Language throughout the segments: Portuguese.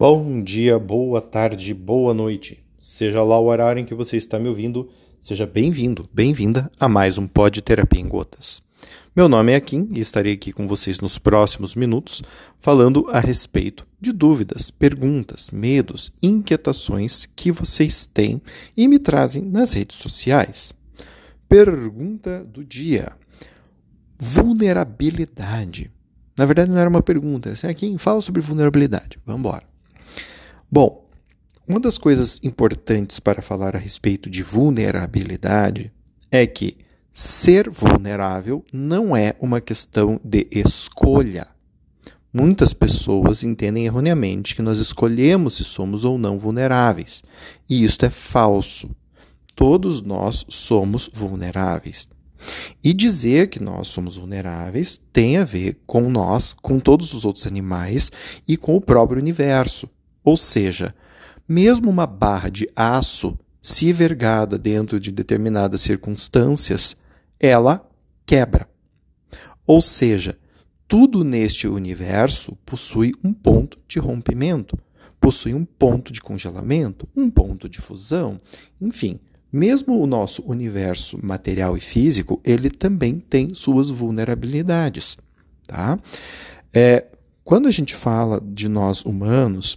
Bom dia, boa tarde, boa noite. Seja lá o horário em que você está me ouvindo, seja bem-vindo, bem-vinda a mais um Pod Terapia em Gotas. Meu nome é Kim e estarei aqui com vocês nos próximos minutos falando a respeito de dúvidas, perguntas, medos, inquietações que vocês têm e me trazem nas redes sociais. Pergunta do dia: Vulnerabilidade. Na verdade, não era uma pergunta. Assim, Kim, fala sobre vulnerabilidade. Vamos embora. Bom, uma das coisas importantes para falar a respeito de vulnerabilidade é que ser vulnerável não é uma questão de escolha. Muitas pessoas entendem erroneamente que nós escolhemos se somos ou não vulneráveis, e isto é falso. Todos nós somos vulneráveis. E dizer que nós somos vulneráveis tem a ver com nós, com todos os outros animais e com o próprio universo. Ou seja, mesmo uma barra de aço, se vergada dentro de determinadas circunstâncias, ela quebra. Ou seja, tudo neste universo possui um ponto de rompimento, possui um ponto de congelamento, um ponto de fusão, enfim. Mesmo o nosso universo material e físico, ele também tem suas vulnerabilidades. Tá? É, quando a gente fala de nós humanos,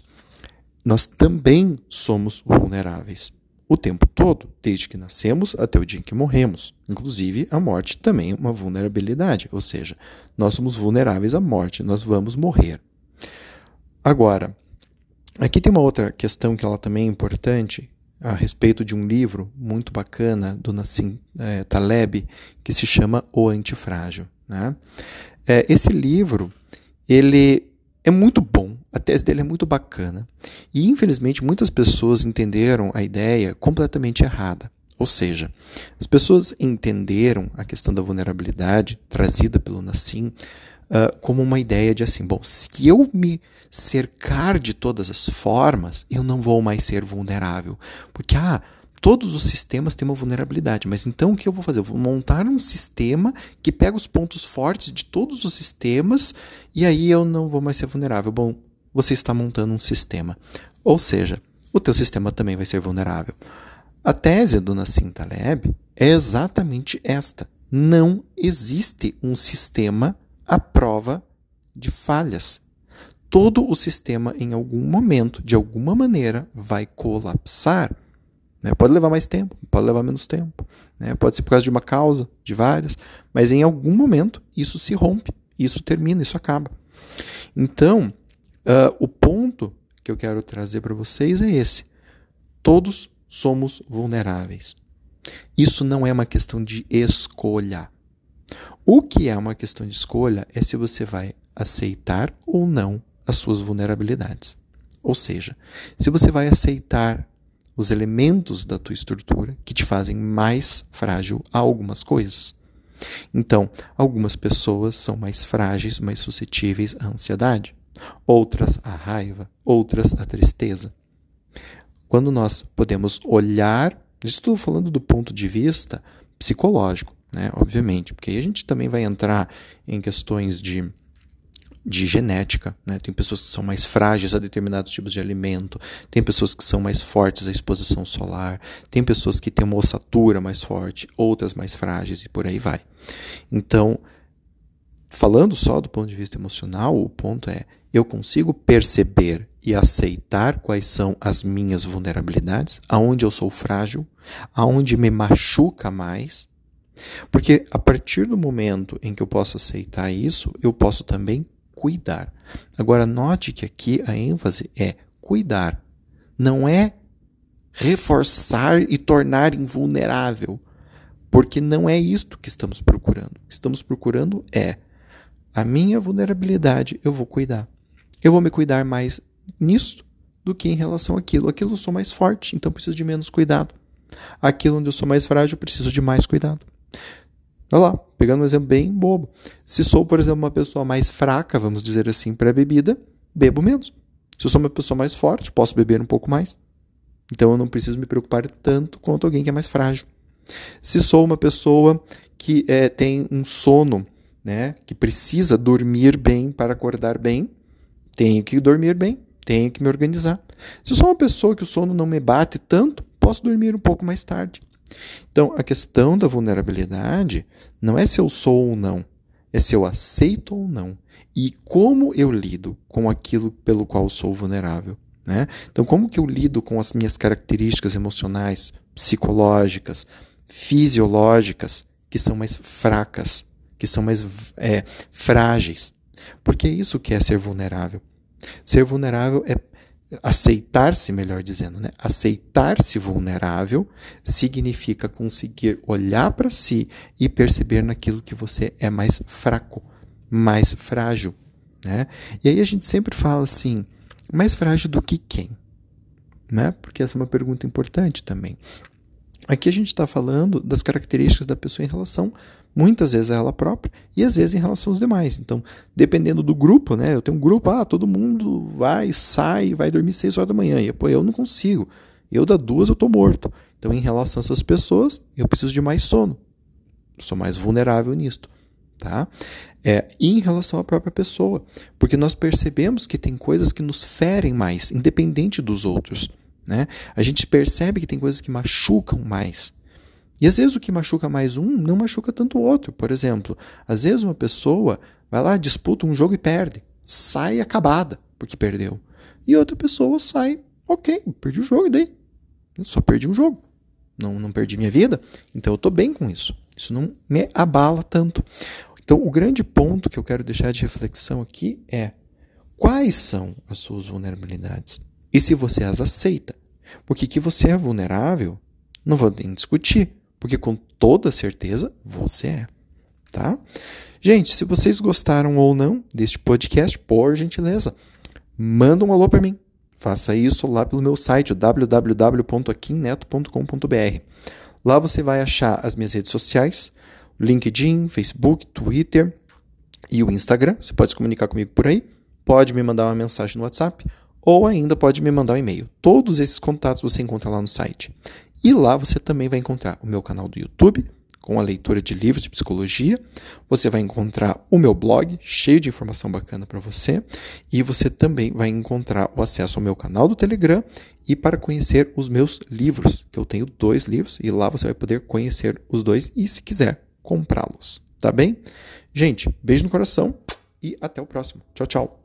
nós também somos vulneráveis. O tempo todo, desde que nascemos até o dia em que morremos. Inclusive, a morte também é uma vulnerabilidade, ou seja, nós somos vulneráveis à morte, nós vamos morrer. Agora, aqui tem uma outra questão que ela também é importante, a respeito de um livro muito bacana do Nassim é, Taleb, que se chama O Antifrágil. Né? É, esse livro, ele é muito bom, a tese dele é muito bacana. E infelizmente muitas pessoas entenderam a ideia completamente errada. Ou seja, as pessoas entenderam a questão da vulnerabilidade trazida pelo Nassim uh, como uma ideia de assim: bom, se eu me cercar de todas as formas, eu não vou mais ser vulnerável. Porque, ah, todos os sistemas têm uma vulnerabilidade, mas então o que eu vou fazer? Eu vou montar um sistema que pega os pontos fortes de todos os sistemas e aí eu não vou mais ser vulnerável. Bom, você está montando um sistema. Ou seja, o teu sistema também vai ser vulnerável. A tese do Nassim Taleb é exatamente esta. Não existe um sistema à prova de falhas. Todo o sistema, em algum momento, de alguma maneira, vai colapsar. Né? Pode levar mais tempo, pode levar menos tempo. Né? Pode ser por causa de uma causa, de várias, mas em algum momento isso se rompe, isso termina, isso acaba. Então, uh, o ponto que eu quero trazer para vocês é esse: todos somos vulneráveis. Isso não é uma questão de escolha. O que é uma questão de escolha é se você vai aceitar ou não as suas vulnerabilidades. Ou seja, se você vai aceitar os elementos da tua estrutura que te fazem mais frágil a algumas coisas. Então, algumas pessoas são mais frágeis, mais suscetíveis à ansiedade, outras à raiva, outras à tristeza. Quando nós podemos olhar, estou falando do ponto de vista psicológico, né, obviamente, porque aí a gente também vai entrar em questões de de genética. Né? Tem pessoas que são mais frágeis a determinados tipos de alimento, tem pessoas que são mais fortes à exposição solar, tem pessoas que têm uma ossatura mais forte, outras mais frágeis e por aí vai. Então, falando só do ponto de vista emocional, o ponto é: eu consigo perceber e aceitar quais são as minhas vulnerabilidades, aonde eu sou frágil, aonde me machuca mais. Porque a partir do momento em que eu posso aceitar isso, eu posso também cuidar. Agora, note que aqui a ênfase é cuidar, não é reforçar e tornar invulnerável, porque não é isto que estamos procurando. O que estamos procurando é a minha vulnerabilidade, eu vou cuidar. Eu vou me cuidar mais nisso do que em relação àquilo. Aquilo eu sou mais forte, então preciso de menos cuidado. Aquilo onde eu sou mais frágil, preciso de mais cuidado. Olha lá, pegando um exemplo bem bobo. Se sou, por exemplo, uma pessoa mais fraca, vamos dizer assim, para a bebida, bebo menos. Se eu sou uma pessoa mais forte, posso beber um pouco mais. Então eu não preciso me preocupar tanto quanto alguém que é mais frágil. Se sou uma pessoa que é, tem um sono, né, que precisa dormir bem para acordar bem, tenho que dormir bem. tenho que me organizar. Se sou uma pessoa que o sono não me bate tanto, posso dormir um pouco mais tarde. Então, a questão da vulnerabilidade não é se eu sou ou não, é se eu aceito ou não e como eu lido com aquilo pelo qual sou vulnerável. Né? Então, como que eu lido com as minhas características emocionais, psicológicas, fisiológicas, que são mais fracas, que são mais é, frágeis? Porque é isso que é ser vulnerável. Ser vulnerável é aceitar-se, melhor dizendo, né? Aceitar-se vulnerável significa conseguir olhar para si e perceber naquilo que você é mais fraco, mais frágil, né? E aí a gente sempre fala assim, mais frágil do que quem? Né? Porque essa é uma pergunta importante também. Aqui a gente está falando das características da pessoa em relação, muitas vezes, a ela própria e às vezes em relação aos demais. Então, dependendo do grupo, né? Eu tenho um grupo, ah, todo mundo vai, sai, vai dormir 6 horas da manhã. E pô, eu não consigo. Eu da duas eu tô morto. Então, em relação a essas pessoas, eu preciso de mais sono. Eu sou mais vulnerável nisto. Tá? É, e em relação à própria pessoa, porque nós percebemos que tem coisas que nos ferem mais, independente dos outros. Né? A gente percebe que tem coisas que machucam mais. E às vezes o que machuca mais um não machuca tanto o outro. Por exemplo, às vezes uma pessoa vai lá, disputa um jogo e perde. Sai acabada porque perdeu. E outra pessoa sai, ok, perdi o jogo e daí? Eu só perdi um jogo. Não, não perdi minha vida. Então eu estou bem com isso. Isso não me abala tanto. Então o grande ponto que eu quero deixar de reflexão aqui é quais são as suas vulnerabilidades? E se você as aceita. Porque que você é vulnerável, não vou nem discutir, porque com toda certeza você é, tá? Gente, se vocês gostaram ou não deste podcast, por gentileza, manda um alô para mim. Faça isso lá pelo meu site, www.aquinneto.com.br. Lá você vai achar as minhas redes sociais, LinkedIn, Facebook, Twitter e o Instagram. Você pode se comunicar comigo por aí. Pode me mandar uma mensagem no WhatsApp ou ainda pode me mandar um e-mail. Todos esses contatos você encontra lá no site. E lá você também vai encontrar o meu canal do YouTube, com a leitura de livros de psicologia. Você vai encontrar o meu blog, cheio de informação bacana para você. E você também vai encontrar o acesso ao meu canal do Telegram e para conhecer os meus livros, que eu tenho dois livros, e lá você vai poder conhecer os dois e, se quiser, comprá-los. Tá bem? Gente, beijo no coração e até o próximo. Tchau, tchau.